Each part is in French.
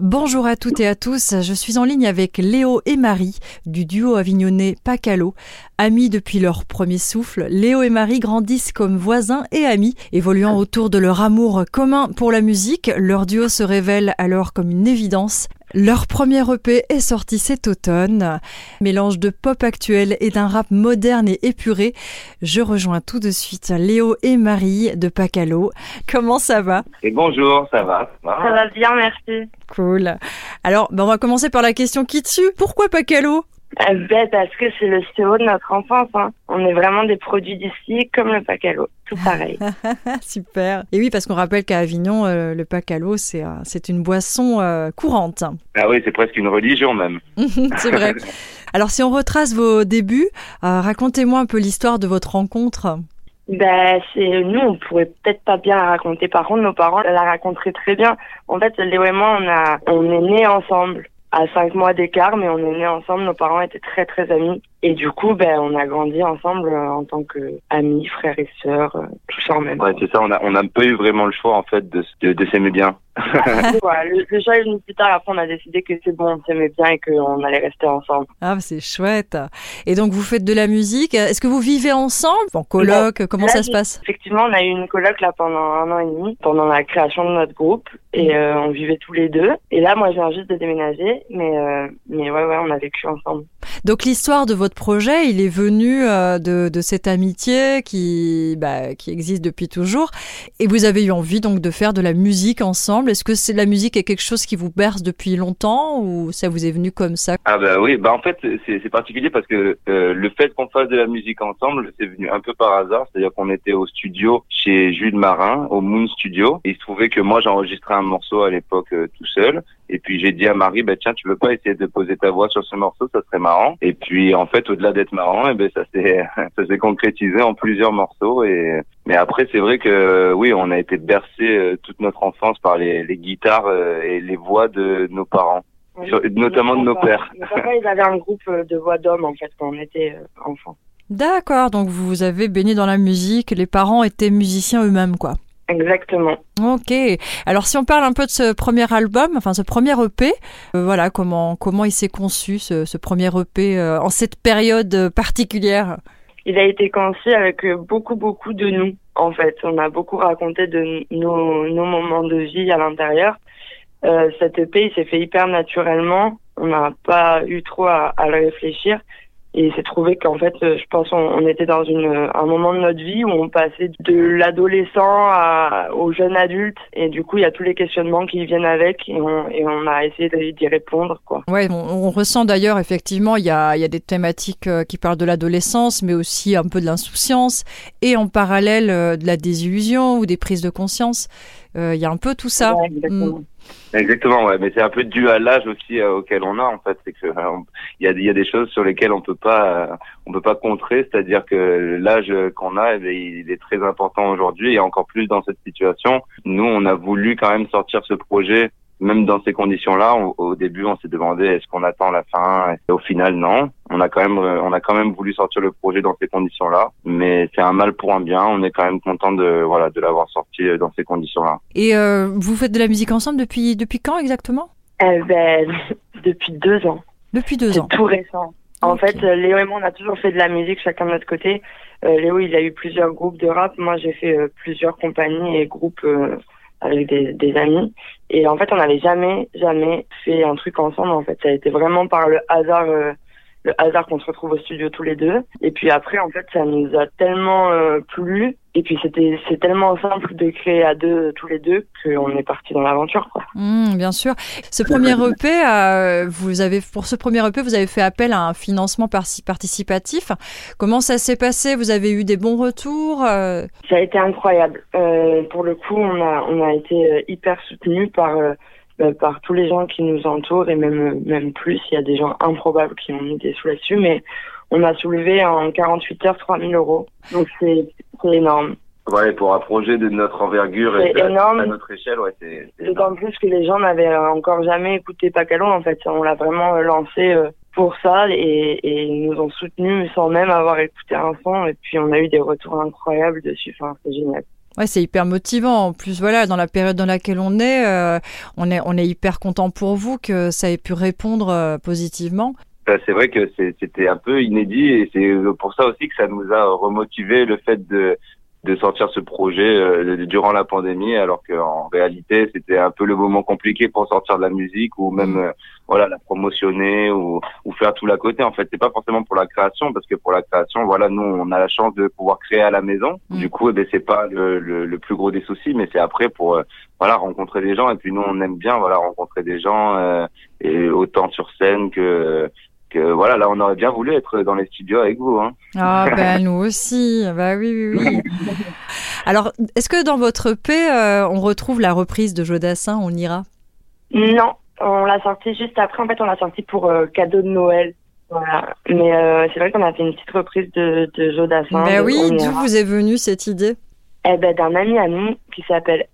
Bonjour à toutes et à tous, je suis en ligne avec Léo et Marie du duo avignonnais Pacalo. Amis depuis leur premier souffle, Léo et Marie grandissent comme voisins et amis, évoluant autour de leur amour commun pour la musique. Leur duo se révèle alors comme une évidence. Leur premier EP est sorti cet automne. Mélange de pop actuel et d'un rap moderne et épuré. Je rejoins tout de suite Léo et Marie de Pacalo. Comment ça va? Et bonjour, ça va? Ça va bien, merci. Cool. Alors, ben on va commencer par la question qui tue. Pourquoi Pacalo? Euh, ben, parce que c'est le CO de notre enfance. Hein. On est vraiment des produits d'ici, comme le pacalo. Tout pareil. Super. Et oui, parce qu'on rappelle qu'à Avignon, euh, le pacalo, c'est euh, c'est une boisson courante. Ah oui, c'est presque une religion même. c'est vrai. Alors, si on retrace vos débuts, racontez-moi un peu l'histoire de votre rencontre. Ben, c'est nous, on pourrait peut-être pas bien la raconter. Par contre, nos parents la raconteraient très bien. En fait, Léo et moi, on a, on est nés ensemble à cinq mois d'écart, mais on est nés ensemble. Nos parents étaient très très amis. Et du coup, ben, on a grandi ensemble euh, en tant que amis, frères et sœurs, euh, tout ça en même Ouais, c'est ça. On a, on n'a pas eu vraiment le choix en fait de, de, de s'aimer bien. ouais, le, le choix est venu plus tard. Après, on a décidé que c'est bon, on s'aimait bien et qu'on allait rester ensemble. Ah, c'est chouette. Et donc, vous faites de la musique. Est-ce que vous vivez ensemble? En coloc Comment ça se passe? Effectivement, on a eu une coloc là pendant un an et demi, pendant la création de notre groupe, et euh, on vivait tous les deux. Et là, moi, je viens juste de déménager, mais euh, mais ouais, ouais, on a vécu ensemble. Donc l'histoire de votre projet, il est venu euh, de, cette amitié qui, bah, qui existe depuis toujours. Et vous avez eu envie donc de faire de la musique ensemble. Est-ce que la musique est quelque chose qui vous berce depuis longtemps ou ça vous est venu comme ça? Ah bah oui, bah en fait c'est particulier parce que euh, le fait qu'on fasse de la musique ensemble, c'est venu un peu par hasard. C'est-à-dire qu'on était au studio chez Jules Marin, au Moon Studio. Il se trouvait que moi j'enregistrais un morceau à l'époque euh, tout seul. Et puis j'ai dit à Marie, bah tiens, tu veux pas essayer de poser ta voix sur ce morceau, ça serait marrant. Et puis en fait, au-delà d'être marrant, et eh ben ça s'est ça s'est concrétisé en plusieurs morceaux. Et mais après, c'est vrai que oui, on a été bercé euh, toute notre enfance par les, les guitares euh, et les voix de nos parents. notamment de nos pères. Nos parents, ils avaient un groupe euh, de voix d'hommes en fait quand on était enfants. D'accord, donc vous avez baigné dans la musique, les parents étaient musiciens eux-mêmes quoi. Exactement. Ok. Alors si on parle un peu de ce premier album, enfin ce premier EP, euh, voilà comment comment il s'est conçu ce, ce premier EP euh, en cette période particulière? Il a été conçu avec beaucoup beaucoup de nous. En fait, on a beaucoup raconté de nos, nos moments de vie à l'intérieur. Euh, cet EP, il s'est fait hyper naturellement. On n'a pas eu trop à, à le réfléchir. Et c'est trouvé qu'en fait, euh, je pense, on, était dans une, un moment de notre vie où on passait de l'adolescent au jeune adulte. Et du coup, il y a tous les questionnements qui viennent avec et on, et on a essayé d'y répondre. Quoi. Ouais, on, on ressent d'ailleurs, effectivement, il y a, y a des thématiques euh, qui parlent de l'adolescence, mais aussi un peu de l'insouciance et en parallèle euh, de la désillusion ou des prises de conscience. Il y a un peu tout ça. Ouais, exactement. Mm. Exactement, ouais, mais c'est un peu dû à l'âge aussi euh, auquel on a en fait, c'est que euh, il y, a, des choses sur lesquelles on peut pas euh, on peut pas contrer, c'est-à-dire que l'âge qu'on a, eh il est très important aujourd'hui. Et encore plus dans cette situation. Nous, on a voulu quand même sortir ce projet même dans ces conditions-là, au début, on s'est demandé est-ce qu'on attend la fin? Et Au final, non. On a quand même, euh, on a quand même voulu sortir le projet dans ces conditions-là, mais c'est un mal pour un bien. On est quand même content de voilà de l'avoir sorti euh, dans ces conditions-là. Et euh, vous faites de la musique ensemble depuis depuis quand exactement? Euh, ben, Depuis deux ans. Depuis deux ans. Tout récent. En okay. fait, Léo et moi, on a toujours fait de la musique chacun de notre côté. Euh, Léo, il a eu plusieurs groupes de rap. Moi, j'ai fait euh, plusieurs compagnies et groupes avec des, des, amis. Et en fait, on n'avait jamais, jamais fait un truc ensemble. En fait, ça a été vraiment par le hasard, euh, le hasard qu'on se retrouve au studio tous les deux. Et puis après, en fait, ça nous a tellement euh, plu. Et puis c'était c'est tellement simple de créer à deux tous les deux qu'on est parti dans l'aventure. Mmh, bien sûr. Ce premier EP, euh, vous avez pour ce premier EP, vous avez fait appel à un financement participatif. Comment ça s'est passé? Vous avez eu des bons retours euh... Ça a été incroyable. Euh, pour le coup, on a on a été hyper soutenus par bah, par tous les gens qui nous entourent et même même plus. Il y a des gens improbables qui ont mis des sous là-dessus, mais on a soulevé en 48 heures 3000 euros. Donc c'est énorme. Ouais, pour un projet de notre envergure et énorme. à notre échelle, ouais, c'est. D'autant plus que les gens n'avaient encore jamais écouté Pacalo. En fait, on l'a vraiment lancé pour ça et, et, ils nous ont soutenus sans même avoir écouté un son. Et puis on a eu des retours incroyables dessus. Enfin, c'est génial. Ouais, c'est hyper motivant. En plus, voilà, dans la période dans laquelle on est, euh, on est, on est hyper content pour vous que ça ait pu répondre euh, positivement. Bah, c'est vrai que c'était un peu inédit et c'est pour ça aussi que ça nous a remotivé le fait de de sortir ce projet euh, durant la pandémie alors qu'en réalité c'était un peu le moment compliqué pour sortir de la musique ou même euh, voilà la promotionner ou, ou faire tout l'à côté. En fait c'est pas forcément pour la création parce que pour la création voilà nous on a la chance de pouvoir créer à la maison. Mm. du coup eh ben c'est pas le, le, plus gros des soucis mais c'est après pour euh, voilà rencontrer des gens. Et puis nous on aime bien voilà rencontrer des gens et autant sur scène que voilà, là, on aurait bien voulu être dans les studios avec vous. Hein. Ah, ben nous aussi. Bah oui, oui, oui. Alors, est-ce que dans votre paix, euh, on retrouve la reprise de Jodassin On ira? Non, on l'a sorti juste après. En fait, on l'a sorti pour euh, cadeau de Noël. Voilà. Mais euh, c'est vrai qu'on a fait une petite reprise de, de Jodassin. Ben oui, d'où vous est venue cette idée? Eh ben, d'un ami à nous qui s'appelle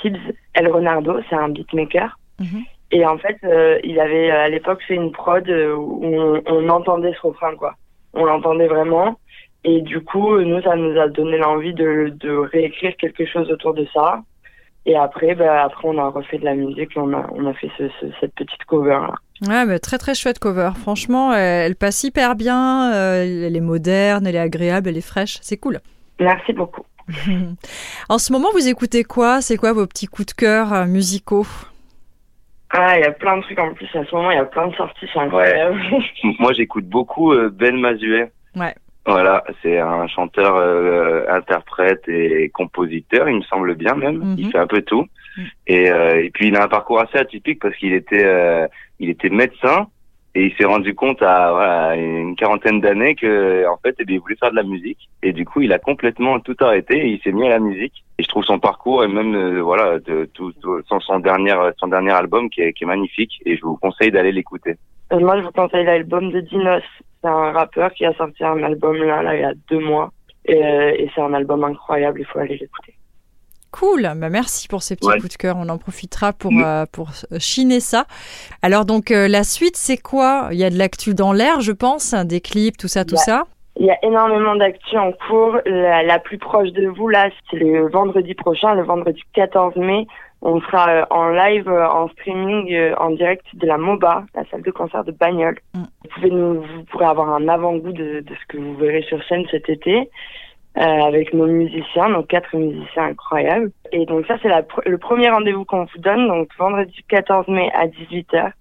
Tibbs El Renardo. C'est un beatmaker. Mhm. Et en fait, euh, il avait à l'époque fait une prod euh, où on, entendait ce refrain, quoi. On l'entendait vraiment. Et du coup, nous, ça nous a donné l'envie de, de réécrire quelque chose autour de ça. Et après, bah, après, on a refait de la musique, on a, on a fait ce, cette petite cover là. Ouais, mais très très chouette cover. Franchement, elle, passe hyper bien. Euh, elle est moderne, elle est agréable, elle est fraîche. C'est cool. Merci beaucoup. en ce moment, vous écoutez quoi? C'est quoi vos petits coups de cœur musicaux? Ah, il y a plein de trucs en plus. À ce moment, il y a plein de sorties, c'est incroyable. Moi, j'écoute beaucoup euh, Ben Mazuet. Ouais. Voilà, c'est un chanteur, euh, interprète et compositeur, il me semble bien même. Il mhm. fait un peu tout. Mhm. Et, euh, et puis il a un parcours assez atypique parce qu'il était, il était médecin et il s'est rendu compte à voilà, une quarantaine d'années que en fait, eh bien, il voulait faire de la musique. Et du coup, il a complètement tout arrêté et il s'est mis à la musique. Et je trouve son parcours et même euh, voilà de, tout, son, son, dernier son dernier album qui est, qui est magnifique. Et je vous conseille d'aller l'écouter. Euh, moi, je vous conseille l'album de Dinos. C'est un rappeur qui a sorti un album là, là il y a deux mois. Et, euh, et c'est un album incroyable. Il faut aller l'écouter. Cool, bah merci pour ces petits coups de cœur. On en profitera pour, mm. euh, pour chiner ça. Alors donc euh, la suite, c'est quoi? Il y a de l'actu dans l'air, je pense, des clips, tout ça, tout ça. Il y a énormément d'actu en cours. La, plus proche de vous là, c'est le vendredi prochain, le vendredi 14 mai. On sera en live, en streaming, en direct de la MOBA, la salle de concert de Bagnoles. Mm. Vous pouvez nous, vous pourrez avoir un avant-goût de, de ce que vous verrez sur scène cet été. Euh, avec nos musiciens, nos quatre musiciens incroyables. Et donc ça, c'est le premier rendez-vous qu'on vous donne, donc vendredi 14 mai à 18h.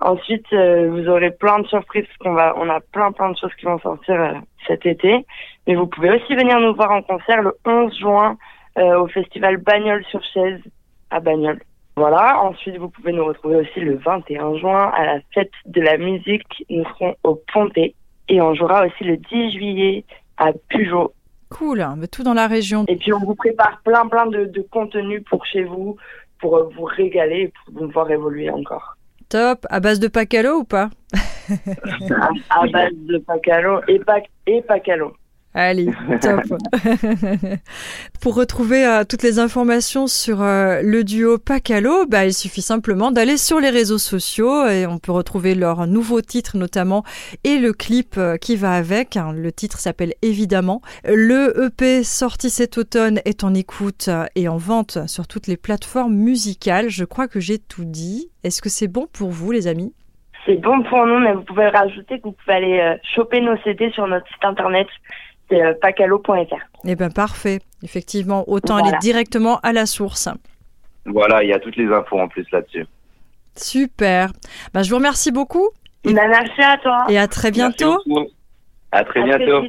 Ensuite, euh, vous aurez plein de surprises parce qu'on va, on a plein plein de choses qui vont sortir euh, cet été. Mais vous pouvez aussi venir nous voir en concert le 11 juin au festival Bagnole sur chaise à Bagnole. Voilà. Ensuite, vous pouvez nous retrouver aussi le 21 juin à la fête de la musique. Nous serons au Pontet et on jouera aussi le 10 juillet à Pujol Cool, mais tout dans la région. Et puis on vous prépare plein plein de, de contenu pour chez vous, pour euh, vous régaler et pour vous voir évoluer encore. Top, à base de pacalo ou pas? À, base de pacalo et, pac et pacalo. Allez, top. Pour retrouver euh, toutes les informations sur euh, le duo Pacalo, bah, il suffit simplement d'aller sur les réseaux sociaux et on peut retrouver leur nouveau titre notamment et le clip euh, qui va avec. Hein. Le titre s'appelle Évidemment. Le EP sorti cet automne est en écoute et en vente sur toutes les plateformes musicales. Je crois que j'ai tout dit. Est-ce que c'est bon pour vous les amis? C'est bon pour nous, mais vous pouvez rajouter que vous pouvez aller choper nos CD sur notre site internet c'est euh, pacalo.fr. Eh bien, parfait. Effectivement, autant aller directement à la source. Voilà, il y a toutes les infos en plus là-dessus. Super. Ben, je vous remercie beaucoup. Ben, merci à toi. Et à très bientôt. À très bientôt.